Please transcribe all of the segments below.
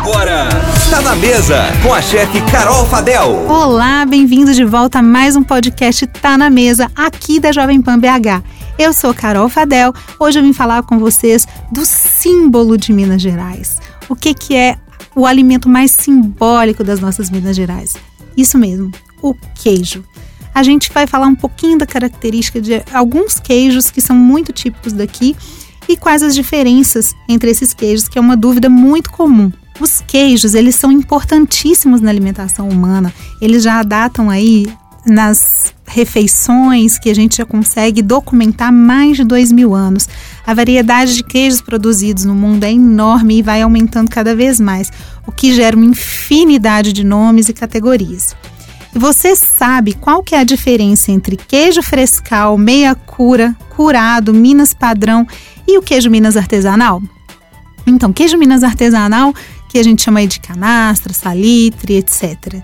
Agora, tá na mesa com a chefe Carol Fadel. Olá, bem-vindos de volta a mais um podcast Tá na Mesa, aqui da Jovem Pan BH. Eu sou Carol Fadel. Hoje eu vim falar com vocês do símbolo de Minas Gerais. O que, que é o alimento mais simbólico das nossas Minas Gerais? Isso mesmo, o queijo. A gente vai falar um pouquinho da característica de alguns queijos que são muito típicos daqui e quais as diferenças entre esses queijos, que é uma dúvida muito comum. Os queijos, eles são importantíssimos na alimentação humana. Eles já datam aí nas refeições que a gente já consegue documentar mais de dois mil anos. A variedade de queijos produzidos no mundo é enorme e vai aumentando cada vez mais, o que gera uma infinidade de nomes e categorias. E você sabe qual que é a diferença entre queijo frescal, meia cura, curado, Minas padrão e o queijo Minas artesanal? Então, queijo Minas artesanal, que a gente chama aí de canastra, salitre, etc.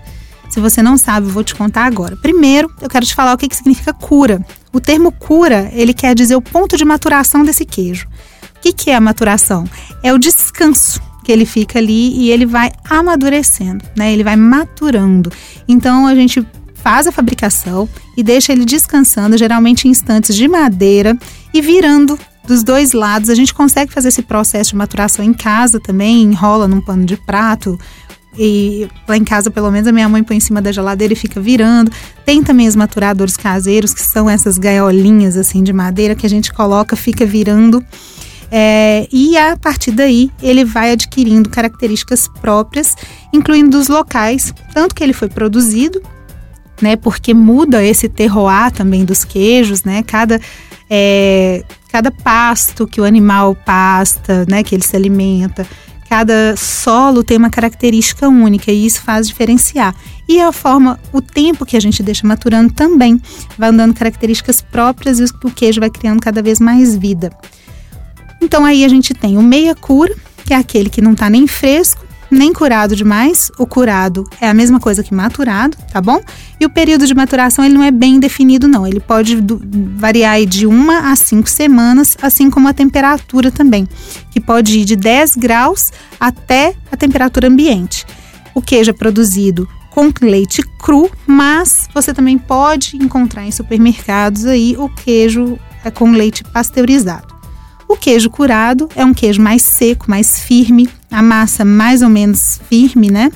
Se você não sabe, eu vou te contar agora. Primeiro, eu quero te falar o que, que significa cura. O termo cura, ele quer dizer o ponto de maturação desse queijo. O que, que é a maturação? É o descanso que ele fica ali e ele vai amadurecendo, né? Ele vai maturando. Então a gente faz a fabricação e deixa ele descansando, geralmente em instantes de madeira e virando dos dois lados. A gente consegue fazer esse processo de maturação em casa também, enrola num pano de prato. E lá em casa, pelo menos, a minha mãe põe em cima da geladeira e fica virando. Tem também os maturadores caseiros, que são essas gaiolinhas assim de madeira que a gente coloca, fica virando. É, e a partir daí ele vai adquirindo características próprias, incluindo os locais, tanto que ele foi produzido, né? Porque muda esse terroir também dos queijos, né? Cada é, cada pasto que o animal pasta, né? Que ele se alimenta, cada solo tem uma característica única e isso faz diferenciar. E a forma, o tempo que a gente deixa maturando também vai dando características próprias e o queijo vai criando cada vez mais vida. Então aí a gente tem o meia cura, que é aquele que não está nem fresco, nem curado demais. O curado é a mesma coisa que maturado, tá bom? E o período de maturação ele não é bem definido, não. Ele pode variar de uma a cinco semanas, assim como a temperatura também, que pode ir de 10 graus até a temperatura ambiente. O queijo é produzido com leite cru, mas você também pode encontrar em supermercados aí o queijo é com leite pasteurizado. O queijo curado é um queijo mais seco, mais firme, a massa mais ou menos firme, né?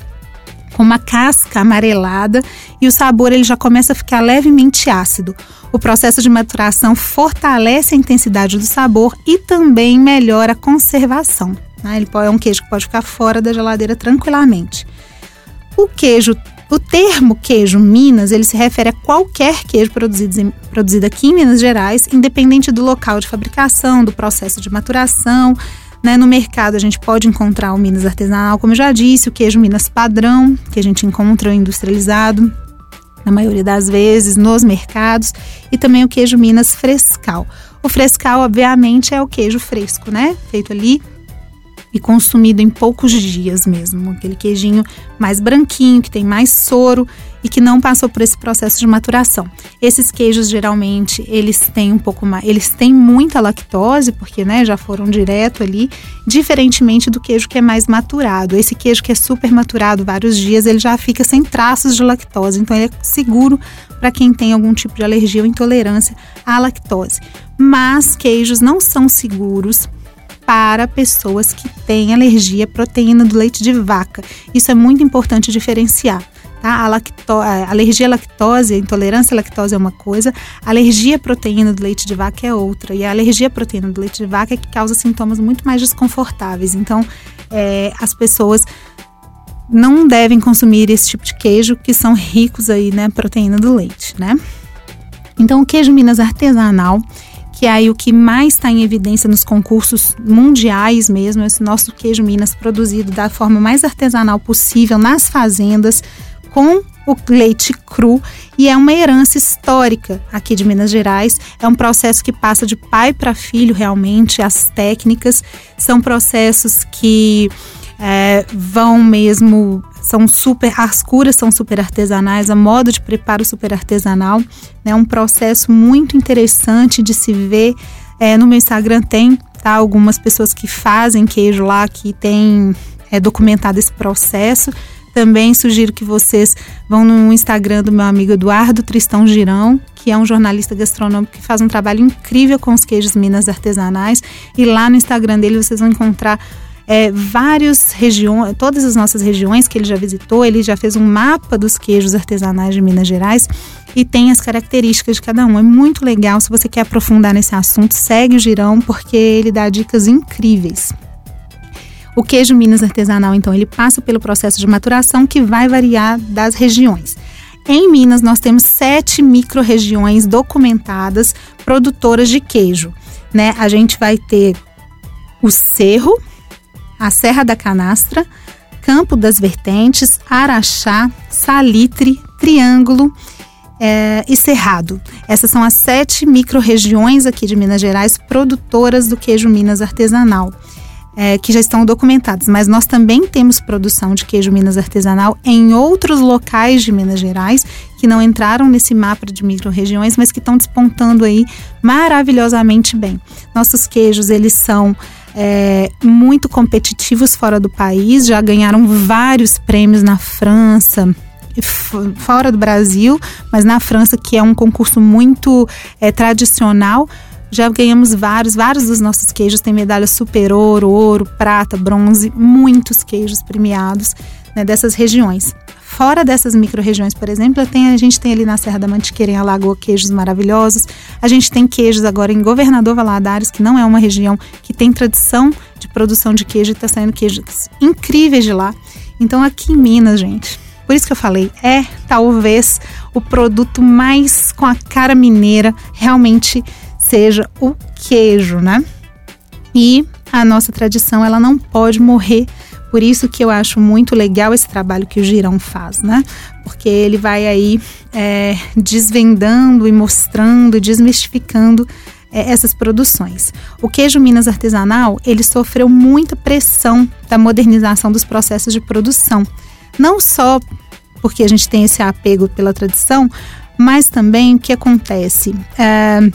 Com uma casca amarelada e o sabor ele já começa a ficar levemente ácido. O processo de maturação fortalece a intensidade do sabor e também melhora a conservação. Né? Ele é um queijo que pode ficar fora da geladeira tranquilamente. O queijo o termo queijo Minas, ele se refere a qualquer queijo produzido, produzido aqui em Minas Gerais, independente do local de fabricação, do processo de maturação. Né? No mercado a gente pode encontrar o Minas artesanal, como eu já disse, o queijo Minas padrão, que a gente encontra industrializado, na maioria das vezes, nos mercados, e também o queijo Minas frescal. O frescal, obviamente, é o queijo fresco, né? Feito ali e consumido em poucos dias mesmo. Aquele queijinho mais branquinho, que tem mais soro e que não passou por esse processo de maturação. Esses queijos geralmente eles têm um pouco mais, eles têm muita lactose, porque né, já foram direto ali, diferentemente do queijo que é mais maturado. Esse queijo que é super maturado vários dias, ele já fica sem traços de lactose, então ele é seguro para quem tem algum tipo de alergia ou intolerância à lactose. Mas queijos não são seguros para pessoas que têm alergia à proteína do leite de vaca. Isso é muito importante diferenciar. Tá? A, lacto a alergia à lactose, a intolerância à lactose é uma coisa, a alergia à proteína do leite de vaca é outra. E a alergia à proteína do leite de vaca é que causa sintomas muito mais desconfortáveis. Então, é, as pessoas não devem consumir esse tipo de queijo que são ricos aí, né, proteína do leite, né? Então, o queijo Minas artesanal, que é aí o que mais está em evidência nos concursos mundiais mesmo, esse nosso queijo Minas produzido da forma mais artesanal possível nas fazendas, com o leite cru e é uma herança histórica aqui de Minas Gerais. É um processo que passa de pai para filho realmente. As técnicas são processos que é, vão mesmo são super as curas são super artesanais, a modo de preparo super artesanal, é né, um processo muito interessante de se ver. É, no meu Instagram tem tá, algumas pessoas que fazem queijo lá que tem é, documentado esse processo. Também sugiro que vocês vão no Instagram do meu amigo Eduardo Tristão Girão, que é um jornalista gastronômico que faz um trabalho incrível com os queijos minas artesanais. E lá no Instagram dele vocês vão encontrar é, várias regiões, todas as nossas regiões que ele já visitou, ele já fez um mapa dos queijos artesanais de Minas Gerais e tem as características de cada um. É muito legal. Se você quer aprofundar nesse assunto, segue o Girão, porque ele dá dicas incríveis. O queijo Minas artesanal, então, ele passa pelo processo de maturação que vai variar das regiões. Em Minas, nós temos sete micro-regiões documentadas produtoras de queijo. Né? A gente vai ter o Cerro, a Serra da Canastra, Campo das Vertentes, Araxá, Salitre, Triângulo é, e Cerrado. Essas são as sete micro-regiões aqui de Minas Gerais produtoras do queijo Minas artesanal é, que já estão documentados, mas nós também temos produção de queijo Minas artesanal em outros locais de Minas Gerais que não entraram nesse mapa de micro-regiões, mas que estão despontando aí maravilhosamente bem. Nossos queijos, eles são é, muito competitivos fora do país, já ganharam vários prêmios na França, fora do Brasil, mas na França, que é um concurso muito é, tradicional, já ganhamos vários, vários dos nossos queijos têm medalha super ouro, ouro, prata, bronze, muitos queijos premiados né, dessas regiões. Fora dessas micro-regiões, por exemplo, tem, a gente tem ali na Serra da Mantiqueira, em Alagoa, queijos maravilhosos. A gente tem queijos agora em Governador Valadares, que não é uma região que tem tradição de produção de queijo e está saindo queijos incríveis de lá. Então, aqui em Minas, gente, por isso que eu falei, é talvez o produto mais com a cara mineira, realmente seja o queijo, né? E a nossa tradição ela não pode morrer. Por isso que eu acho muito legal esse trabalho que o Girão faz, né? Porque ele vai aí é, desvendando e mostrando, desmistificando é, essas produções. O queijo Minas artesanal ele sofreu muita pressão da modernização dos processos de produção, não só porque a gente tem esse apego pela tradição, mas também o que acontece. É,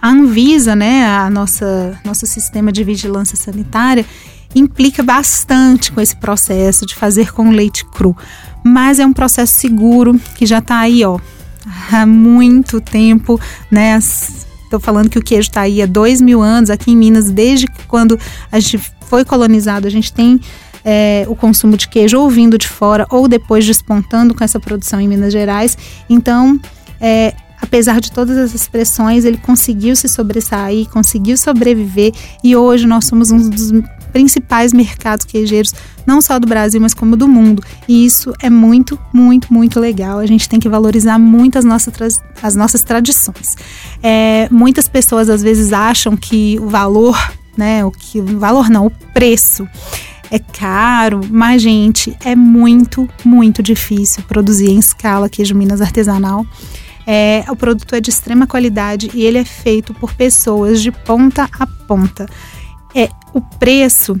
a Anvisa, né, a nossa nosso sistema de vigilância sanitária implica bastante com esse processo de fazer com leite cru, mas é um processo seguro que já está aí, ó, há muito tempo, né? Estou falando que o queijo está aí há dois mil anos aqui em Minas, desde quando a gente foi colonizado, a gente tem é, o consumo de queijo ou vindo de fora ou depois despontando com essa produção em Minas Gerais. Então, é, apesar de todas essas pressões, ele conseguiu se sobressair, conseguiu sobreviver e hoje nós somos um dos principais mercados queijeiros, não só do Brasil, mas como do mundo. E isso é muito, muito, muito legal. A gente tem que valorizar muito as nossas, as nossas tradições. É, muitas pessoas às vezes acham que o valor, né, o que o valor não, o preço é caro, mas gente, é muito, muito difícil produzir em escala queijo Minas artesanal. É, o produto é de extrema qualidade e ele é feito por pessoas de ponta a ponta. O preço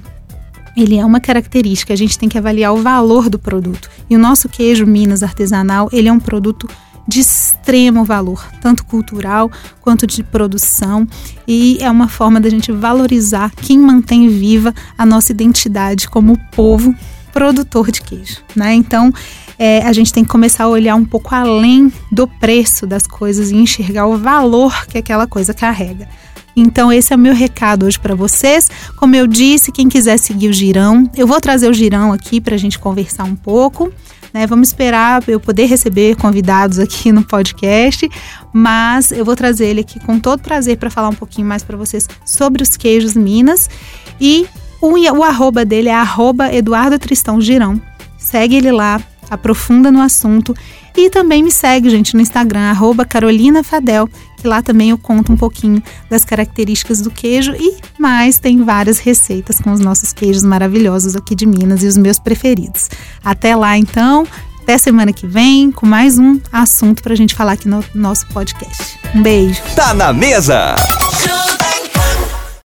ele é uma característica, a gente tem que avaliar o valor do produto. E o nosso queijo Minas artesanal, ele é um produto de extremo valor, tanto cultural quanto de produção, e é uma forma da gente valorizar quem mantém viva a nossa identidade como povo produtor de queijo, né? Então, é, a gente tem que começar a olhar um pouco além do preço das coisas e enxergar o valor que aquela coisa carrega. Então, esse é o meu recado hoje para vocês. Como eu disse, quem quiser seguir o Girão, eu vou trazer o Girão aqui para a gente conversar um pouco. Né? Vamos esperar eu poder receber convidados aqui no podcast, mas eu vou trazer ele aqui com todo prazer para falar um pouquinho mais para vocês sobre os queijos Minas. E o, o arroba dele é arroba Eduardo Tristão Girão. Segue ele lá, aprofunda no assunto. E também me segue, gente, no Instagram, arroba Carolina Fadel, que lá também eu conto um pouquinho das características do queijo e mais tem várias receitas com os nossos queijos maravilhosos aqui de Minas e os meus preferidos. Até lá, então. Até semana que vem com mais um assunto para a gente falar aqui no nosso podcast. Um beijo. Tá na mesa!